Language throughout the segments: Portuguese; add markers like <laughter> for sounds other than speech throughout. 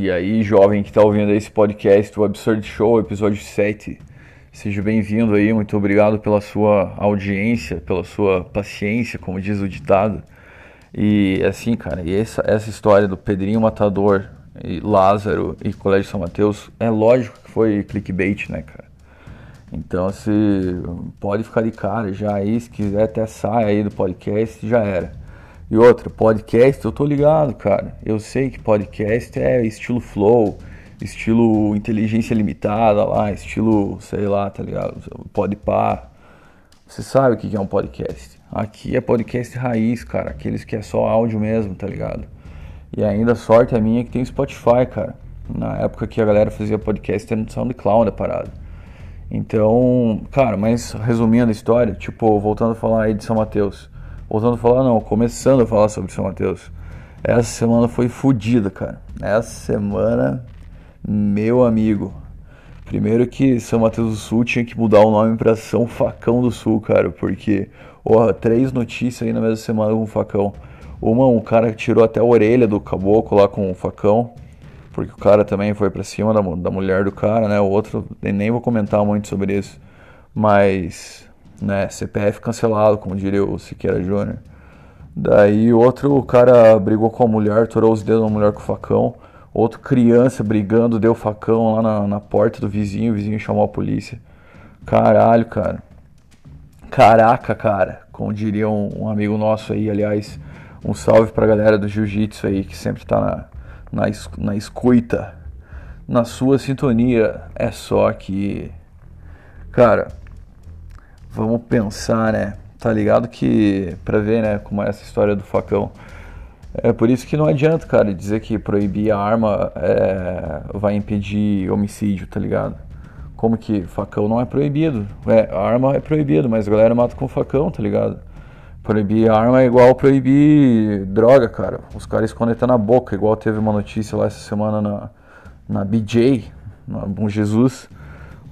E aí, jovem que está ouvindo esse podcast, o Absurd Show, episódio 7. Seja bem-vindo aí, muito obrigado pela sua audiência, pela sua paciência, como diz o ditado. E assim, cara, e essa, essa história do Pedrinho Matador, e Lázaro e Colégio São Mateus, é lógico que foi clickbait, né, cara? Então, se pode ficar de cara já aí, se quiser até sai aí do podcast, já era. E outra, podcast, eu tô ligado, cara. Eu sei que podcast é estilo flow, estilo inteligência limitada lá, estilo, sei lá, tá ligado? Podpah. Você sabe o que é um podcast. Aqui é podcast raiz, cara. Aqueles que é só áudio mesmo, tá ligado? E ainda a sorte a minha é que tem Spotify, cara. Na época que a galera fazia podcast era no SoundCloud a parada. Então, cara, mas resumindo a história, tipo, voltando a falar aí de São Mateus. Voltando a falar, não, começando a falar sobre São Mateus. Essa semana foi fodida, cara. Essa semana, meu amigo. Primeiro que São Mateus do Sul tinha que mudar o nome para São Facão do Sul, cara, porque, ó, três notícias aí na mesma semana com o facão. Uma, um cara que tirou até a orelha do caboclo lá com o facão porque o cara também foi para cima da, da mulher do cara, né? O outro, nem vou comentar muito sobre isso, mas, né, CPF cancelado, como diria o Siqueira Júnior. Daí outro cara brigou com a mulher, torou os dedos da mulher com o facão. Outro criança brigando, deu facão lá na, na porta do vizinho, o vizinho chamou a polícia. Caralho, cara. Caraca, cara. Como diria um, um amigo nosso aí, aliás, um salve pra galera do jiu-jitsu aí que sempre tá na, na, na escuta, na sua sintonia. É só que, cara, vamos pensar, né? Tá ligado que, pra ver, né, como é essa história do facão. É por isso que não adianta, cara, dizer que proibir a arma é, vai impedir homicídio, tá ligado? Como que facão não é proibido? É, a arma é proibido, mas a galera mata com facão, tá ligado? Proibir arma é igual proibir droga, cara. Os caras escondem até na boca, igual teve uma notícia lá essa semana na, na BJ, na Bom Jesus.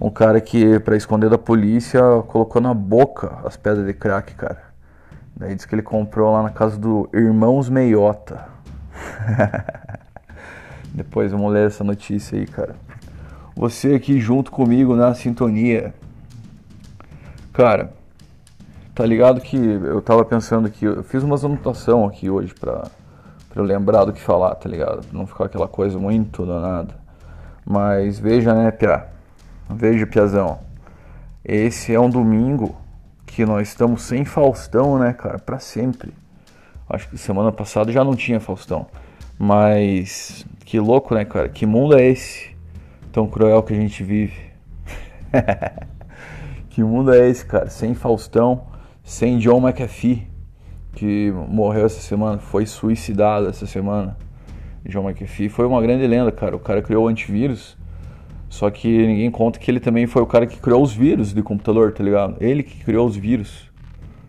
Um cara que, para esconder da polícia, colocou na boca as pedras de crack, cara. Daí diz que ele comprou lá na casa do Irmãos Meiota. <laughs> Depois vamos ler essa notícia aí, cara. Você aqui junto comigo na sintonia. Cara, Tá ligado que eu tava pensando que eu fiz umas anotação aqui hoje pra, pra eu lembrar do que falar, tá ligado? Pra não ficar aquela coisa muito danada. Mas veja, né, Pia? Veja, Piazão. Esse é um domingo que nós estamos sem Faustão, né, cara? Pra sempre. Acho que semana passada já não tinha Faustão. Mas que louco, né, cara? Que mundo é esse tão cruel que a gente vive? <laughs> que mundo é esse, cara? Sem Faustão sem John McAfee, que morreu essa semana, foi suicidado essa semana. John McAfee foi uma grande lenda, cara. O cara criou o antivírus, só que ninguém conta que ele também foi o cara que criou os vírus de computador, tá ligado? Ele que criou os vírus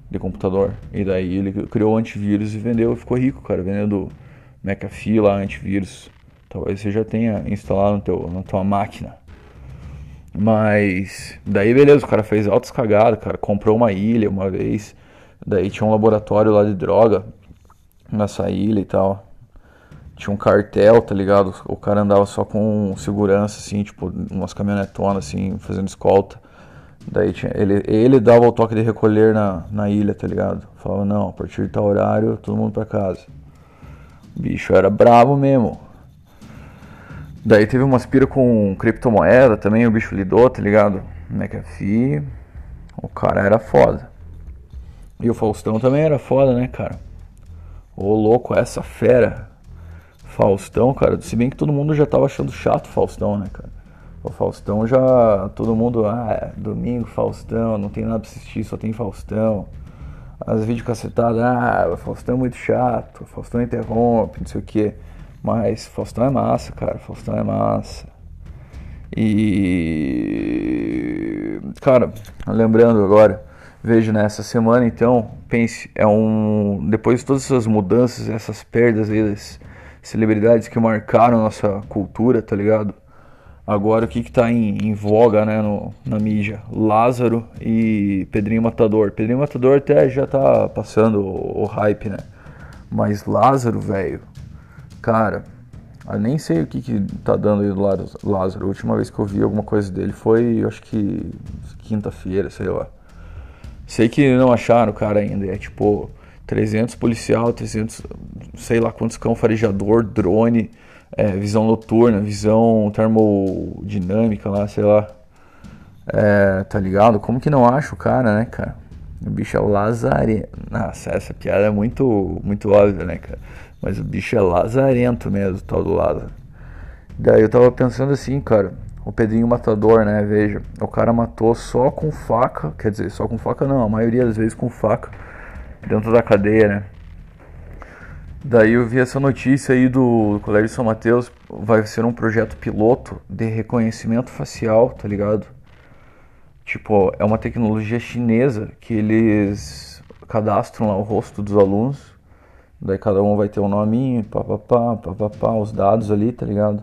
de computador. E daí ele criou o antivírus e vendeu, ficou rico, cara, vendendo McAfee lá, antivírus. Talvez você já tenha instalado no teu, na tua máquina. Mas daí beleza, o cara fez altas cagadas, cara, comprou uma ilha uma vez, daí tinha um laboratório lá de droga nessa ilha e tal. Tinha um cartel, tá ligado? O cara andava só com segurança, assim, tipo, umas caminhonetonas, assim, fazendo escolta. Daí tinha, ele, ele dava o toque de recolher na, na ilha, tá ligado? Falava, não, a partir de tal horário, todo mundo pra casa. O bicho era bravo mesmo. Daí teve uma aspira com criptomoeda também, o bicho lidou, tá ligado? McAfee. O cara era foda. E o Faustão também era foda, né, cara? Ô louco, essa fera. Faustão, cara, se bem que todo mundo já tava achando chato Faustão, né, cara? O Faustão já. Todo mundo, ah, é, domingo, Faustão, não tem nada pra assistir, só tem Faustão. As videocacetadas, ah, Faustão é muito chato, Faustão interrompe, não sei o que. Mas Faustão é massa, cara. Faustão é massa. E. Cara, lembrando agora, vejo nessa semana então, pense, é um. Depois de todas essas mudanças, essas perdas das celebridades que marcaram nossa cultura, tá ligado? Agora o que que tá em, em voga, né, no, na mídia? Lázaro e Pedrinho Matador. Pedrinho Matador até já tá passando o, o hype, né? Mas Lázaro, velho, Cara, Ah, nem sei o que, que tá dando aí do Lázaro. A última vez que eu vi alguma coisa dele foi, acho que quinta-feira, sei lá. Sei que não acharam o cara ainda. É tipo 300 policial, 300, sei lá quantos cão farejador, drone, é, visão noturna, visão termodinâmica lá, sei lá. É, tá ligado? Como que não acha o cara, né, cara? O bicho é o Lazarento. Nossa, essa piada é muito, muito óbvia, né, cara? Mas o bicho é lazarento mesmo, tal do Lázaro. Daí eu tava pensando assim, cara. O Pedrinho Matador, né? Veja, o cara matou só com faca. Quer dizer, só com faca não, a maioria das vezes com faca. Dentro da cadeia, né? Daí eu vi essa notícia aí do, Colégio São Mateus. Vai ser um projeto piloto de reconhecimento facial, tá ligado? Tipo, é uma tecnologia chinesa que eles cadastram lá o rosto dos alunos. Daí cada um vai ter um nominho, papapá, papapá, os dados ali, tá ligado?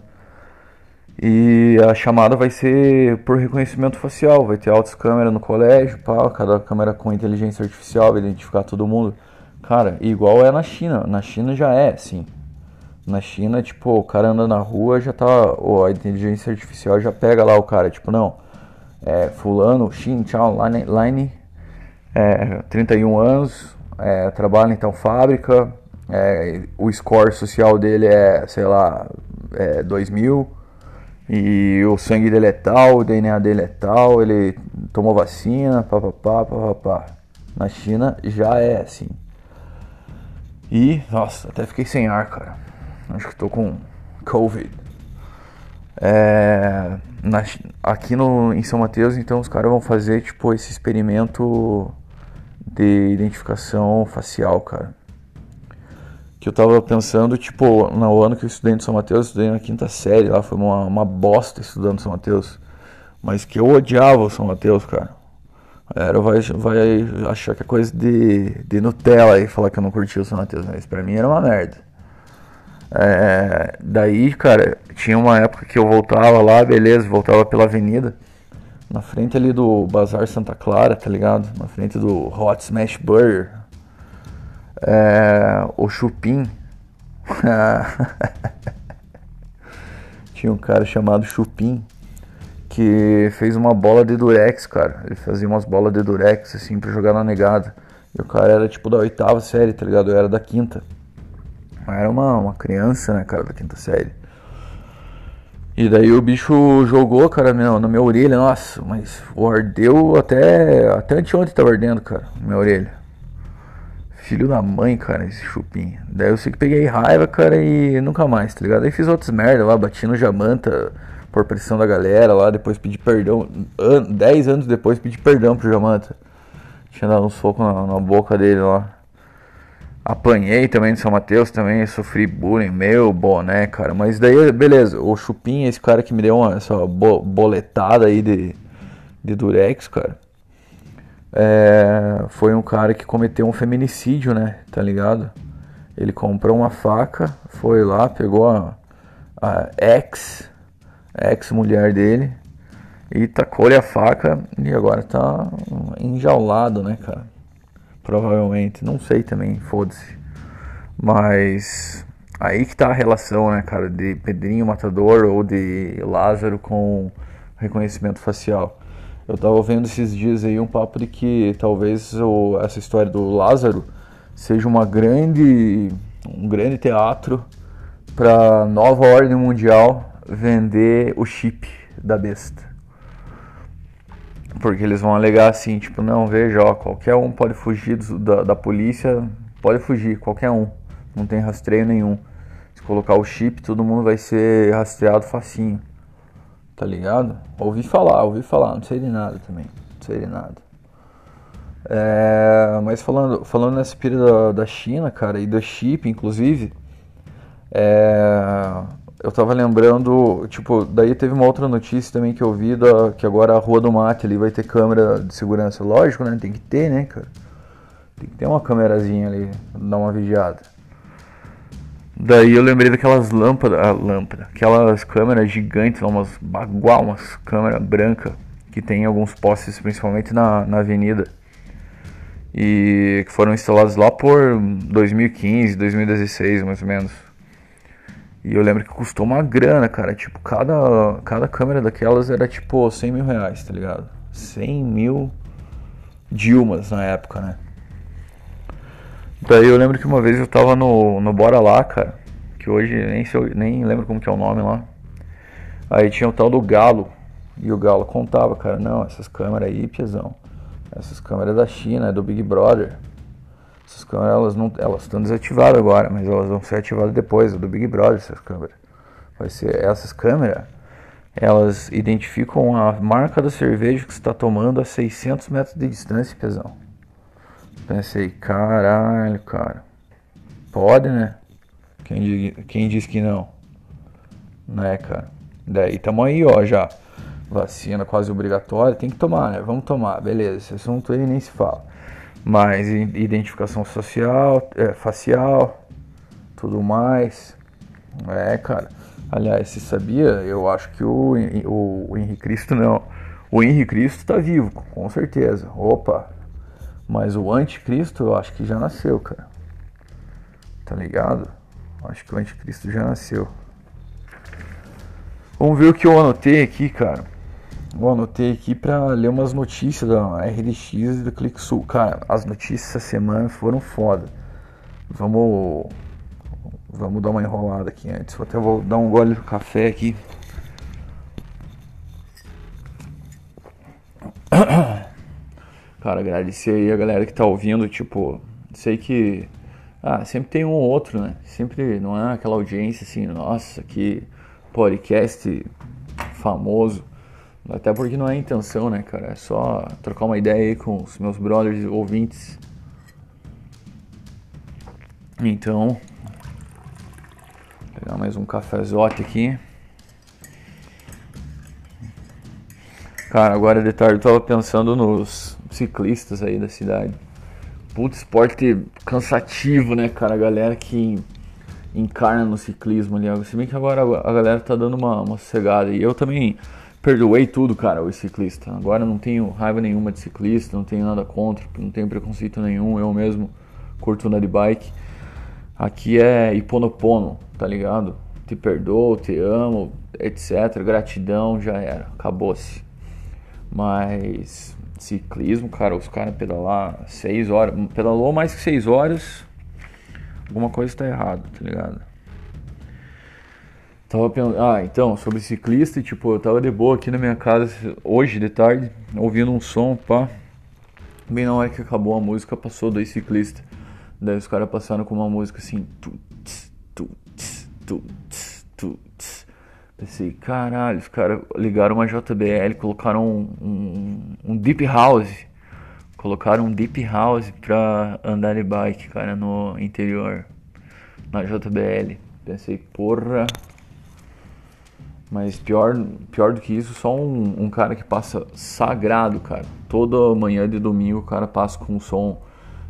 E a chamada vai ser por reconhecimento facial, vai ter altas câmeras no colégio, pá, cada câmera com inteligência artificial, vai identificar todo mundo. Cara, igual é na China. Na China já é, sim. Na China, tipo, o cara anda na rua, já tá. Ou a inteligência artificial já pega lá o cara, tipo, não é, fulano, Xin Chao Line, Line é, 31 anos, é, trabalha em fábrica, é, o score social dele é, sei lá, é 2000, e o sangue dele é tal, o DNA dele é tal, ele tomou vacina, papapá, papapá. Na China já é assim. E, nossa, até fiquei sem ar, cara. Acho que tô com Covid. É, na, aqui no, em São Mateus, então, os caras vão fazer, tipo, esse experimento de identificação facial, cara. Que eu tava pensando, tipo, no ano que eu estudei em São Mateus, eu estudei na quinta série, lá foi uma, uma bosta estudando São Mateus. Mas que eu odiava o São Mateus, cara. Era, vai, vai achar que é coisa de, de Nutella e falar que eu não curtia o São Mateus, mas pra mim era uma merda. É, daí, cara, tinha uma época que eu voltava lá, beleza, voltava pela avenida, na frente ali do Bazar Santa Clara, tá ligado? Na frente do Hot Smash Burger. É, o Chupim. <laughs> tinha um cara chamado Chupim que fez uma bola de durex, cara. Ele fazia umas bolas de durex assim pra jogar na negada. E o cara era tipo da oitava série, tá ligado? Eu era da quinta. Era uma, uma criança, né, cara, da quinta série. E daí o bicho jogou, cara, no, na minha orelha. Nossa, mas ardeu até. Até anteontem tava ardendo, cara, na minha orelha. Filho da mãe, cara, esse chupim. Daí eu sei que peguei raiva, cara, e nunca mais, tá ligado? Aí fiz outras merda lá, bati no Jamanta por pressão da galera lá, depois pedi perdão. An dez anos depois pedi perdão pro Jamanta. Tinha dado um soco na, na boca dele lá. Apanhei também no São Mateus, também sofri bullying, meu boné, cara. Mas daí, beleza, o Chupim, esse cara que me deu uma, essa boletada aí de, de Durex, cara. É, foi um cara que cometeu um feminicídio, né? Tá ligado? Ele comprou uma faca, foi lá, pegou a, a ex, ex-mulher dele, e tacou-lhe a faca e agora tá enjaulado, né, cara? Provavelmente, não sei também, foda-se. Mas aí que tá a relação, né, cara, de Pedrinho Matador ou de Lázaro com reconhecimento facial. Eu tava vendo esses dias aí um papo de que talvez o, essa história do Lázaro seja uma grande um grande teatro para nova ordem mundial vender o chip da besta. Porque eles vão alegar assim, tipo, não, veja, ó, qualquer um pode fugir do, da, da polícia, pode fugir, qualquer um. Não tem rastreio nenhum. Se colocar o chip, todo mundo vai ser rastreado facinho. Tá ligado? Ouvi falar, ouvi falar, não sei de nada também. Não sei de nada. É, mas falando, falando nessa pira da, da China, cara, e do chip, inclusive, é, eu tava lembrando, tipo, daí teve uma outra notícia também que eu vi da, que agora a Rua do Mate ali vai ter câmera de segurança. Lógico, né? Tem que ter, né, cara? Tem que ter uma câmerazinha ali, dar uma vigiada. Daí eu lembrei daquelas lâmpadas, ah, lâmpada, aquelas câmeras gigantes, umas bagual, umas câmeras brancas que tem em alguns postes, principalmente na, na avenida. E que foram instaladas lá por 2015, 2016, mais ou menos. E eu lembro que custou uma grana, cara. Tipo, cada, cada câmera daquelas era tipo 100 mil reais, tá ligado? 100 mil Dilmas na época, né? Daí eu lembro que uma vez eu tava no, no Bora Lá, cara. Que hoje nem, eu, nem lembro como que é o nome lá. Aí tinha o tal do Galo. E o Galo contava, cara, não, essas câmeras aí, piezão. Essas câmeras da China, é do Big Brother. Essas câmeras elas não, elas estão desativadas agora, mas elas vão ser ativadas depois, é do Big Brother essas câmeras. Vai ser essas câmeras, elas identificam a marca da cerveja que você está tomando a 600 metros de distância, pesão. Pensei, caralho, cara. Pode, né? Quem, quem diz que não? Né, cara? Daí tamo aí, ó, já. Vacina quase obrigatória, tem que tomar, né? Vamos tomar, beleza. Esse assunto aí nem se fala. Mas identificação social, é, facial, tudo mais. É, cara. Aliás, se sabia, eu acho que o, o, o Henrique Cristo não. O Henrique Cristo tá vivo, com certeza. Opa! Mas o anticristo eu acho que já nasceu, cara. Tá ligado? Acho que o anticristo já nasceu. Vamos ver o que eu anotei aqui, cara. Eu anotei aqui para ler umas notícias da RDX e da ClickSul. Cara, as notícias essa semana foram foda. Vamos vamos dar uma enrolada aqui antes. Vou até vou dar um gole de café aqui. <clears throat> Cara, agradecer aí a galera que tá ouvindo, tipo, sei que ah, sempre tem um ou outro, né? Sempre não é aquela audiência assim, nossa, que podcast famoso. Até porque não é intenção, né, cara? É só trocar uma ideia aí com os meus brothers ouvintes. Então, pegar mais um cafezote aqui. Cara, agora de tarde eu tava pensando nos ciclistas aí da cidade. Puto esporte cansativo, né, cara? A galera que encarna no ciclismo ali. Se bem que agora a galera tá dando uma, uma sossegada. E eu também perdoei tudo, cara, o ciclista. Agora não tenho raiva nenhuma de ciclista, não tenho nada contra, não tenho preconceito nenhum. Eu mesmo curto andar de bike. Aqui é Iponopono, tá ligado? Te perdoo, te amo, etc. Gratidão, já era, acabou-se. Mas ciclismo, cara, os caras pedalar 6 horas, pedalou mais que 6 horas, alguma coisa está errada, tá ligado? Tava pensando, ah, então, sobre ciclista, tipo, eu tava de boa aqui na minha casa hoje de tarde, ouvindo um som, pá. Bem na hora que acabou a música, passou dois ciclistas. Daí os caras passaram com uma música assim, tu, tss, tu, tss, tu, tu. Pensei, caralho, os caras ligaram uma JBL, colocaram um, um, um Deep House. Colocaram um Deep House pra andar de bike, cara, no interior. Na JBL. Pensei, porra. Mas pior, pior do que isso, só um, um cara que passa sagrado, cara. Toda manhã de domingo o cara passa com um som,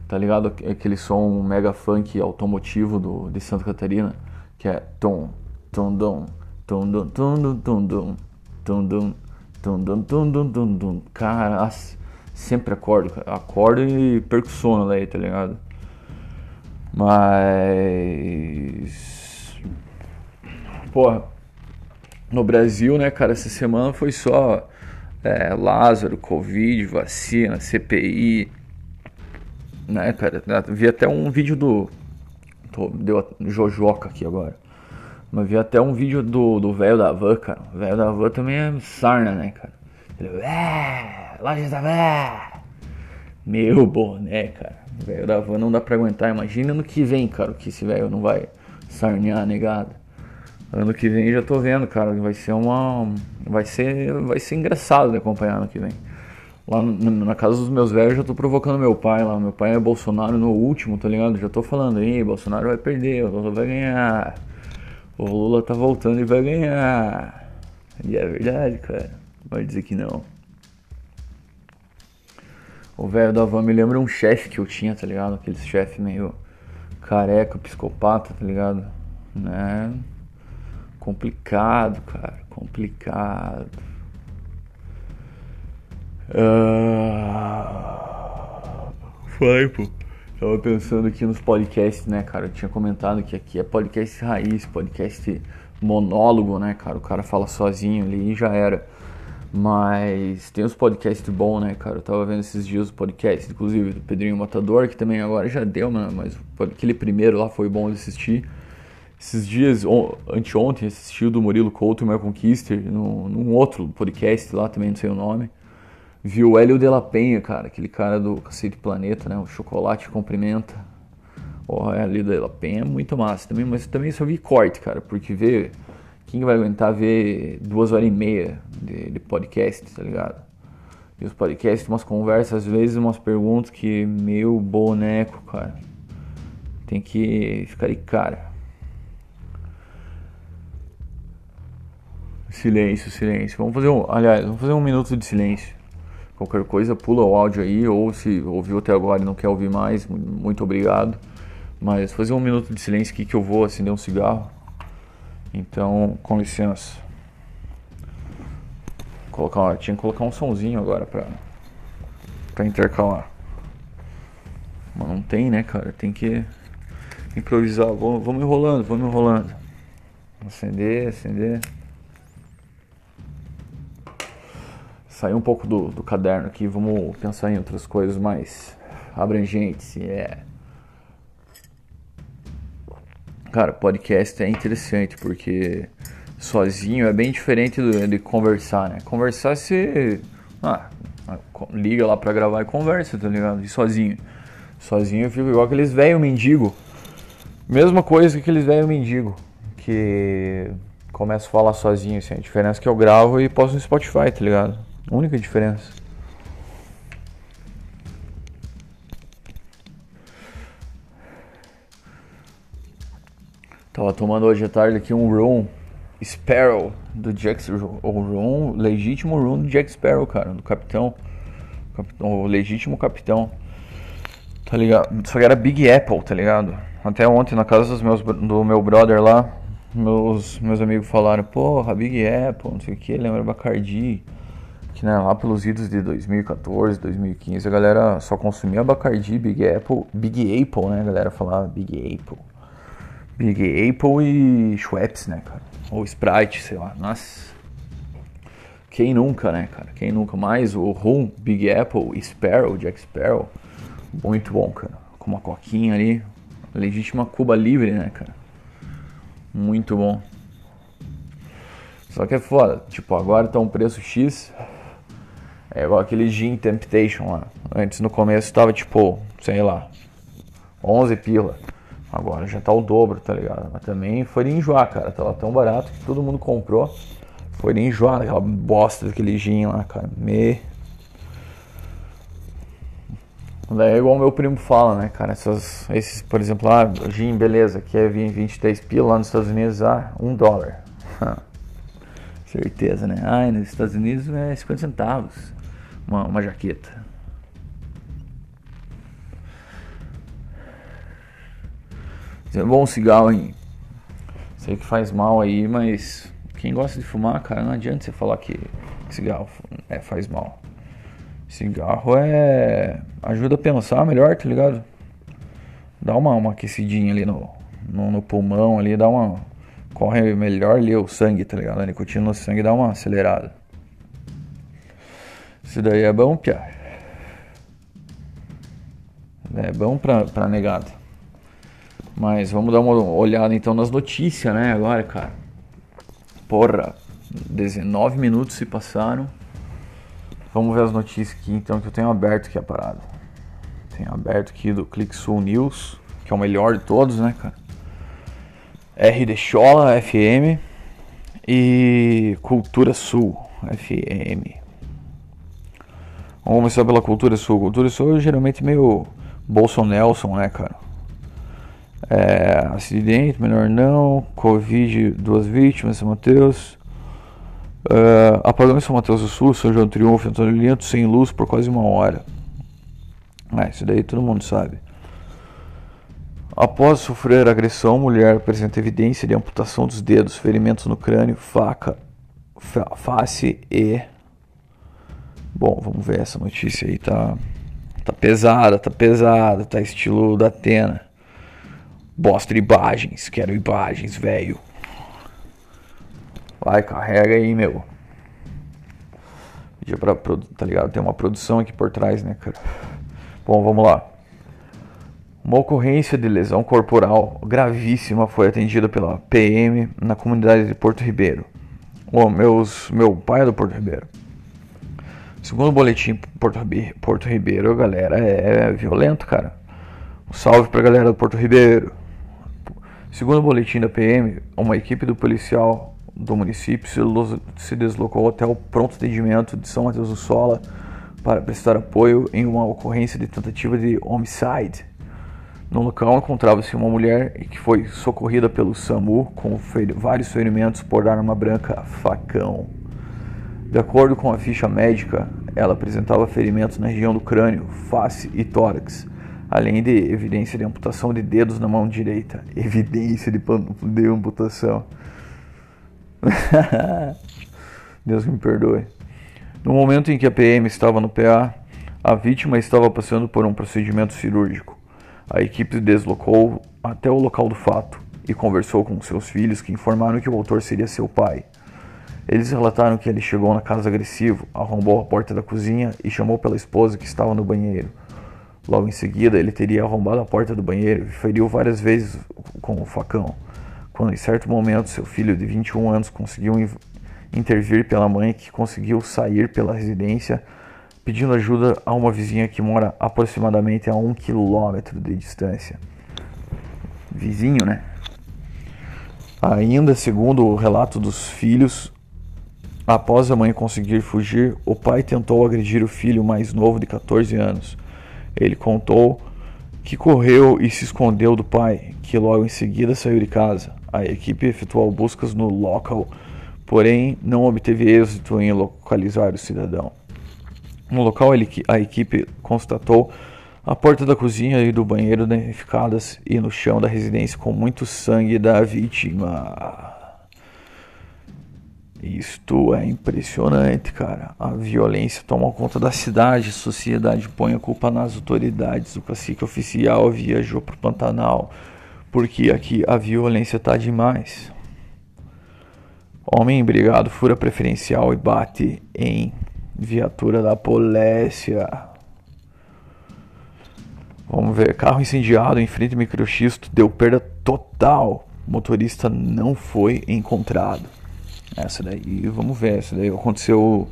tá ligado? Aquele som mega funk automotivo do, de Santa Catarina, que é tom, tom, dom Tum dum tum dum tum dum tum dum tum dum tum dum tum dum Cara, sempre acordo, acordo e perco sono aí, tá ligado? Mas porra, no Brasil, né, cara, essa semana foi só é, Lázaro, Covid, vacina, CPI, né, cara? Vi até um vídeo do. Tô, deu Jojoca aqui agora. Mas vi até um vídeo do velho da van, cara. Velho da van também é sarna, né, cara? Ele, é, loja da van. Meu boné, cara. Velho da van não dá pra aguentar. Imagina ano que vem, cara, que esse velho não vai sarnear negado. Ano que vem já tô vendo, cara. Vai ser uma. Vai ser. Vai ser engraçado de acompanhar ano que vem. Lá na casa dos meus velhos, já tô provocando meu pai lá. Meu pai é Bolsonaro no último, tá ligado? Já tô falando aí, Bolsonaro vai perder, o vai ganhar. O Lula tá voltando e vai ganhar. E é verdade, cara. Vai dizer que não. O velho da van me lembra um chefe que eu tinha, tá ligado? Aquele chefe meio careca, psicopata, tá ligado? Né? Complicado, cara. Complicado. Uh... Vai, pô. Tava pensando aqui nos podcasts, né, cara? Eu tinha comentado que aqui é podcast raiz, podcast monólogo, né, cara? O cara fala sozinho ali e já era. Mas tem os podcasts bons, né, cara? Eu tava vendo esses dias o podcast, inclusive do Pedrinho Matador, que também agora já deu, né? Mas aquele primeiro lá foi bom de assistir. Esses dias, anteontem, assisti o do Murilo Couto e Michael Conquister num, num outro podcast lá, também não sei o nome. Vi o Hélio de la Penha, cara, aquele cara do Cacete Planeta, né? O Chocolate Cumprimenta. O Hélio de la Penha é muito massa também, mas também só vi corte, cara, porque ver. Quem vai aguentar ver duas horas e meia de, de podcast, tá ligado? E os podcasts, umas conversas, às vezes umas perguntas que, meu boneco, cara. Tem que ficar de cara. Silêncio, silêncio. Vamos fazer um. Aliás, vamos fazer um minuto de silêncio. Qualquer coisa, pula o áudio aí, ou se ouviu até agora e não quer ouvir mais, muito obrigado. Mas fazer um minuto de silêncio aqui que eu vou acender um cigarro. Então, com licença. Colocar, tinha que colocar um sonzinho agora pra, pra intercalar. Mas não tem, né, cara? Tem que improvisar. Vamos, vamos enrolando, vamos enrolando. Acender, acender. Sair um pouco do, do caderno aqui, vamos pensar em outras coisas mais abrangentes. É. Cara, podcast é interessante porque sozinho é bem diferente do, de conversar, né? Conversar se. Ah, liga lá pra gravar e conversa, tá ligado? E sozinho. Sozinho eu fico igual aqueles velho mendigo. Mesma coisa que aqueles velho mendigo. Que começo a falar sozinho, assim. A diferença é que eu gravo e posto no Spotify, tá ligado? Única diferença. Tava tomando hoje à tarde aqui um rum Sparrow do Jack o rum, legítimo rum do Jack Sparrow, cara, do capitão, o legítimo capitão. Tá ligado? Só que era Big Apple, tá ligado? Até ontem na casa dos meus do meu brother lá, meus meus amigos falaram, porra, Big Apple, não sei o que, lembra Bacardi que né, lá pelos idos de 2014, 2015, a galera só consumia Bacardi, Big Apple, Big Apple, né? A galera falava Big Apple. Big Apple e Schweppes, né, cara? Ou Sprite, sei lá. Nossa. Quem nunca, né, cara? Quem nunca mais? O Rum, Big Apple, Sparrow, Jack Sparrow. Muito bom, cara. Com uma coquinha ali. Legítima Cuba Livre, né, cara? Muito bom. Só que é foda. Tipo, agora tá um preço X. É igual aquele Gin Temptation lá. Antes no começo tava tipo, sei lá, 11 pila. Agora já tá o dobro, tá ligado? Mas também foi de enjoar, cara. Tava tão barato que todo mundo comprou. Foi de enjoar aquela bosta daquele gin lá, cara. Me. Daí é igual meu primo fala, né, cara? Essas, esses, por exemplo, ah, gin, beleza, que é 23 pila lá nos Estados Unidos, ah, 1 dólar. <laughs> Certeza, né? Ah, nos Estados Unidos é 50 centavos uma, uma jaqueta. É bom cigarro, hein? Sei que faz mal aí, mas quem gosta de fumar, cara, não adianta você falar que cigarro é, faz mal. Cigarro é. ajuda a pensar melhor, tá ligado? Dá uma, uma aquecidinha ali no, no, no pulmão ali, dá uma. corre melhor ali o sangue, tá ligado? A nicotina no sangue dá uma acelerada. Isso daí é bom, Pia. É bom pra, pra negado. Mas vamos dar uma olhada então nas notícias, né? Agora, cara. Porra, 19 minutos se passaram. Vamos ver as notícias aqui então que eu tenho aberto aqui a parada. Tenho aberto aqui do ClickSul News, que é o melhor de todos, né, cara? RD Chola FM e Cultura Sul FM. Vamos começar pela cultura sul. Cultura sul é geralmente meio Bolson-Nelson, né, cara? É, acidente, menor não. Covid, duas vítimas, São Mateus. É, apagão em São Mateus do Sul, São João Triunfo, Antônio Linto, sem luz por quase uma hora. É, isso daí todo mundo sabe. Após sofrer agressão, mulher apresenta evidência de amputação dos dedos, ferimentos no crânio, faca, face e Bom, vamos ver essa notícia aí, tá, Tá pesada, tá pesada, tá estilo da Atena. Bosta imagens, quero imagens, velho. Vai, carrega aí, meu. Pedia pra, tá ligado? Tem uma produção aqui por trás, né, cara? Bom, vamos lá. Uma ocorrência de lesão corporal gravíssima foi atendida pela PM na comunidade de Porto Ribeiro. Oh, meus, meu pai é do Porto Ribeiro. Segundo o boletim Porto, Porto Ribeiro, galera, é, violento, cara. Um salve pra galera do Porto Ribeiro. Segundo o boletim da PM, uma equipe do policial do município se deslocou até o pronto atendimento de São Mateus do Sola para prestar apoio em uma ocorrência de tentativa de homicide. No local encontrava-se uma mulher que foi socorrida pelo SAMU com vários ferimentos por arma branca facão. De acordo com a ficha médica, ela apresentava ferimentos na região do crânio, face e tórax, além de evidência de amputação de dedos na mão direita. <laughs> Evidência de, de amputação. <laughs> Deus me perdoe. No momento em que a PM estava no PA, a vítima estava passando por um procedimento cirúrgico. A equipe deslocou até o local do fato e conversou com seus filhos, que informaram que o autor seria seu pai. Eles relataram que ele chegou na casa agressivo, arrombou a porta da cozinha e chamou pela esposa que estava no banheiro. Logo em seguida, ele teria arrombado a porta do banheiro e feriu várias vezes com o facão. Quando em certo momento seu filho de 21 anos conseguiu intervir pela mãe que conseguiu sair pela residência, pedindo ajuda a uma vizinha que mora aproximadamente a um quilômetro de distância. Vizinho, né? Ainda segundo o relato dos filhos, Após a mãe conseguir fugir, o pai tentou agredir o filho mais novo de 14 anos. Ele contou que correu e se escondeu do pai, que logo em seguida saiu de casa. A equipe efetuou buscas no local, porém não obteve êxito em localizar o cidadão. No local, a equipe constatou a porta da cozinha e do banheiro danificadas e no chão da residência com muito sangue da vítima. Isto é impressionante, cara. A violência toma conta da cidade, a sociedade põe a culpa nas autoridades. O cacique oficial viajou pro Pantanal porque aqui a violência tá demais. Homem embrigado fura preferencial e bate em viatura da polícia. Vamos ver. Carro incendiado em frente ao microxisto deu perda total. Motorista não foi encontrado. Essa daí, vamos ver. Essa daí aconteceu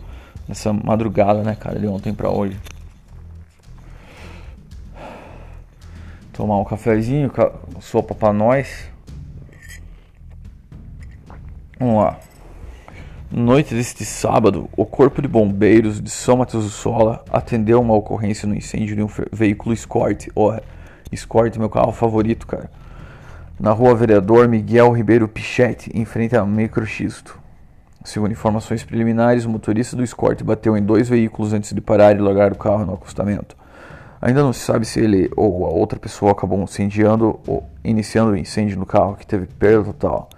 nessa madrugada, né, cara? De ontem pra hoje. Tomar um cafezinho, sopa pra nós. Vamos lá. Noite deste sábado, o Corpo de Bombeiros de São Mateus do Sola atendeu uma ocorrência no incêndio de um veículo Escort. Oh, Escort, meu carro favorito, cara. Na rua Vereador Miguel Ribeiro Pichetti, em frente a Microxisto. Segundo informações preliminares, o motorista do Escort bateu em dois veículos antes de parar e largar o carro no acostamento. Ainda não se sabe se ele ou a outra pessoa acabou incendiando ou iniciando o incêndio no carro, que teve perda total.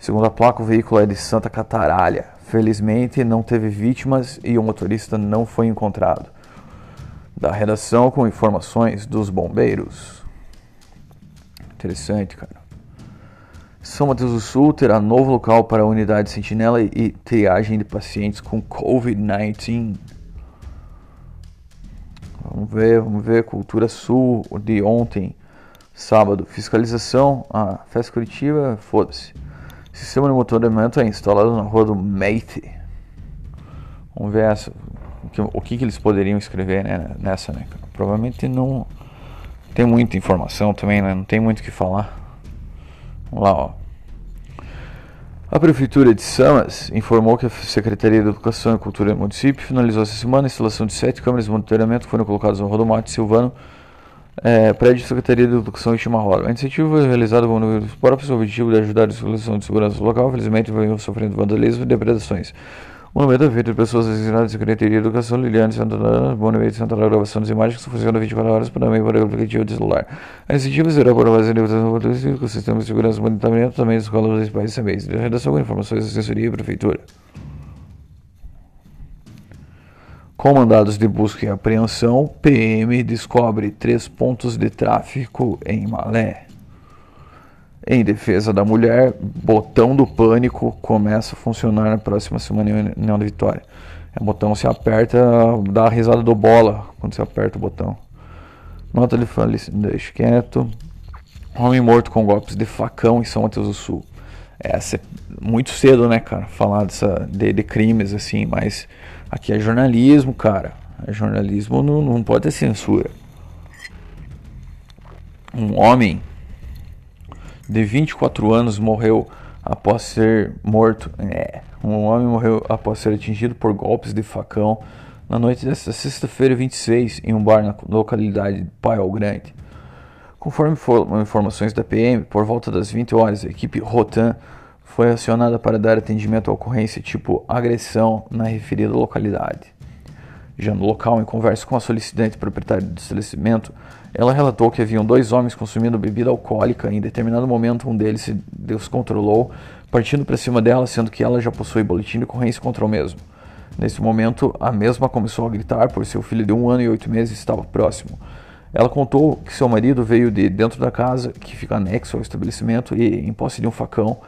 Segundo a placa, o veículo é de Santa Cataralha. Felizmente, não teve vítimas e o motorista não foi encontrado. Da redação com informações dos bombeiros. Interessante, cara. São Mateus do Sul terá novo local para a unidade sentinela e triagem de pacientes com Covid-19. Vamos ver, vamos ver. Cultura Sul de ontem, sábado. Fiscalização. Ah, festa coletiva, foda-se. Sistema de monitoramento é instalado na rua do Meite. Vamos ver essa. O que, o que, que eles poderiam escrever né, nessa, né? Provavelmente não tem muita informação também, né? Não tem muito o que falar. Vamos lá, ó. A Prefeitura de Samas informou que a Secretaria de Educação e Cultura do município finalizou essa semana a instalação de sete câmeras de monitoramento que foram colocadas no Rodomate Silvano, é, prédio da Secretaria de Educação em Chimarrola. A iniciativa foi realizada com os próprios objetivo de ajudar a solução de segurança local, felizmente vem sofrendo vandalismo e depredações. Monumento feito de pessoas designadas da Secretaria de Educação, Liliane Santana, Bonavide Santana, gravação das imagens que funcionam 24 horas para também para o aplicativo de celular. A iniciativa será para fazer negociação com o sistema de segurança e monitoramento também das escolas municipais também. Redação com informações da assessoria e prefeitura. Com mandados de busca e apreensão, PM descobre três pontos de tráfico em Malé. Em defesa da mulher, botão do pânico começa a funcionar na próxima semana em União da Vitória. O botão se aperta, dá a risada do bola quando você aperta o botão. Nota de falecimento, deixa quieto. Homem morto com golpes de facão em São Mateus do Sul. Essa é muito cedo, né, cara, falar dessa, de, de crimes assim, mas aqui é jornalismo, cara. É jornalismo não, não pode ter censura. Um homem de 24 anos morreu após ser morto. É, um homem morreu após ser atingido por golpes de facão na noite desta sexta-feira 26 em um bar na localidade de Paiol Grande. Conforme informações da PM, por volta das 20 horas, a equipe Rotan foi acionada para dar atendimento à ocorrência tipo agressão na referida localidade. Já no local, em conversa com a solicitante proprietária do estabelecimento, ela relatou que haviam dois homens consumindo bebida alcoólica. Em determinado momento, um deles se descontrolou, partindo para cima dela, sendo que ela já possui boletim de ocorrência contra o mesmo. Nesse momento, a mesma começou a gritar, por seu filho de um ano e oito meses estava próximo. Ela contou que seu marido veio de dentro da casa, que fica anexo ao estabelecimento, e, em posse de um facão,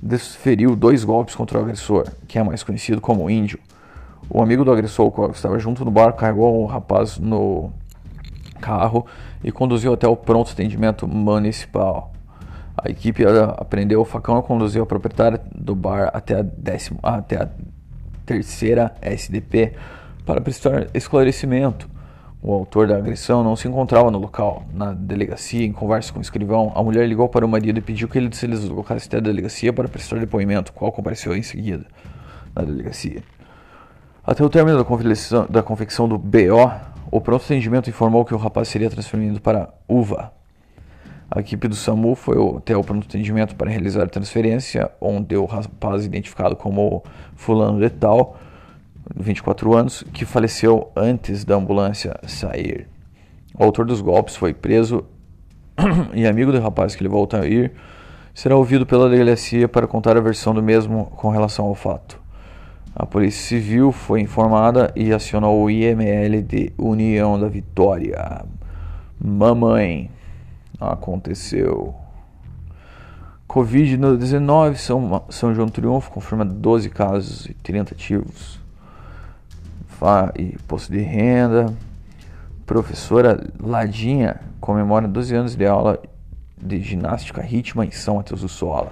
desferiu dois golpes contra o agressor, que é mais conhecido como Índio. O amigo do agressor, que estava junto no bar, carregou o rapaz no carro e conduziu até o pronto atendimento municipal. A equipe apreendeu o facão e conduziu a proprietária do bar até a, décima, até a terceira SDP para prestar esclarecimento. O autor da agressão não se encontrava no local. Na delegacia, em conversa com o escrivão, a mulher ligou para o marido e pediu que ele se deslocasse até a delegacia para prestar depoimento, qual compareceu em seguida na delegacia. Até o término da confecção, da confecção do BO, o pronto atendimento informou que o rapaz seria transferido para UVA. A equipe do SAMU foi até o pronto atendimento para realizar a transferência, onde o rapaz identificado como fulano de tal 24 anos, que faleceu antes da ambulância sair. O autor dos golpes foi preso <clears throat> e amigo do rapaz que levou a ir será ouvido pela delegacia para contar a versão do mesmo com relação ao fato. A Polícia Civil foi informada e acionou o IML de União da Vitória. Mamãe, aconteceu. Covid-19, São, São João Triunfo confirma 12 casos e 30 ativos e posto de renda. Professora Ladinha comemora 12 anos de aula de ginástica ritmo em São Mateus do Sola.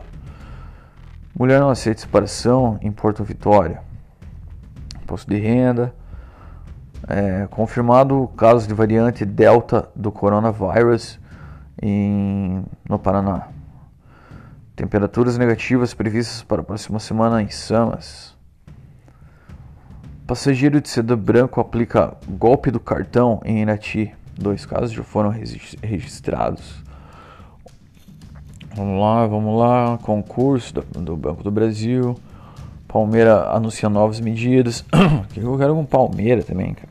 Mulher não aceita separação em Porto Vitória. Posto de renda. É, confirmado casos de variante Delta do coronavírus no Paraná. Temperaturas negativas previstas para a próxima semana em Samas. Passageiro de sedã branco aplica golpe do cartão em Irati. Dois casos já foram registrados. Vamos lá, vamos lá. Concurso do Banco do Brasil. Palmeira anuncia novas medidas. <clears throat> Eu quero com Palmeira também, cara.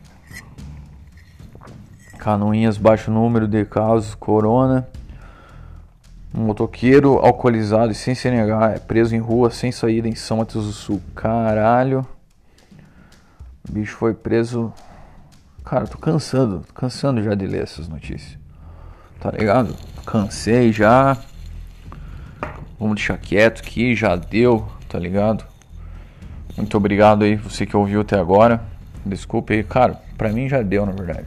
Canoinhas, baixo número de casos, corona. Um motoqueiro alcoolizado e sem CNH é preso em rua sem saída em São Mateus do Sul. Caralho. O bicho foi preso. Cara, tô cansando, tô cansando já de ler essas notícias. Tá ligado? Cansei já. Vamos deixar quieto aqui, já deu, tá ligado? Muito obrigado aí, você que ouviu até agora. Desculpe aí, cara, pra mim já deu, na verdade.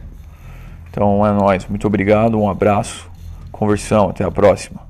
Então é nóis, muito obrigado, um abraço, conversão, até a próxima.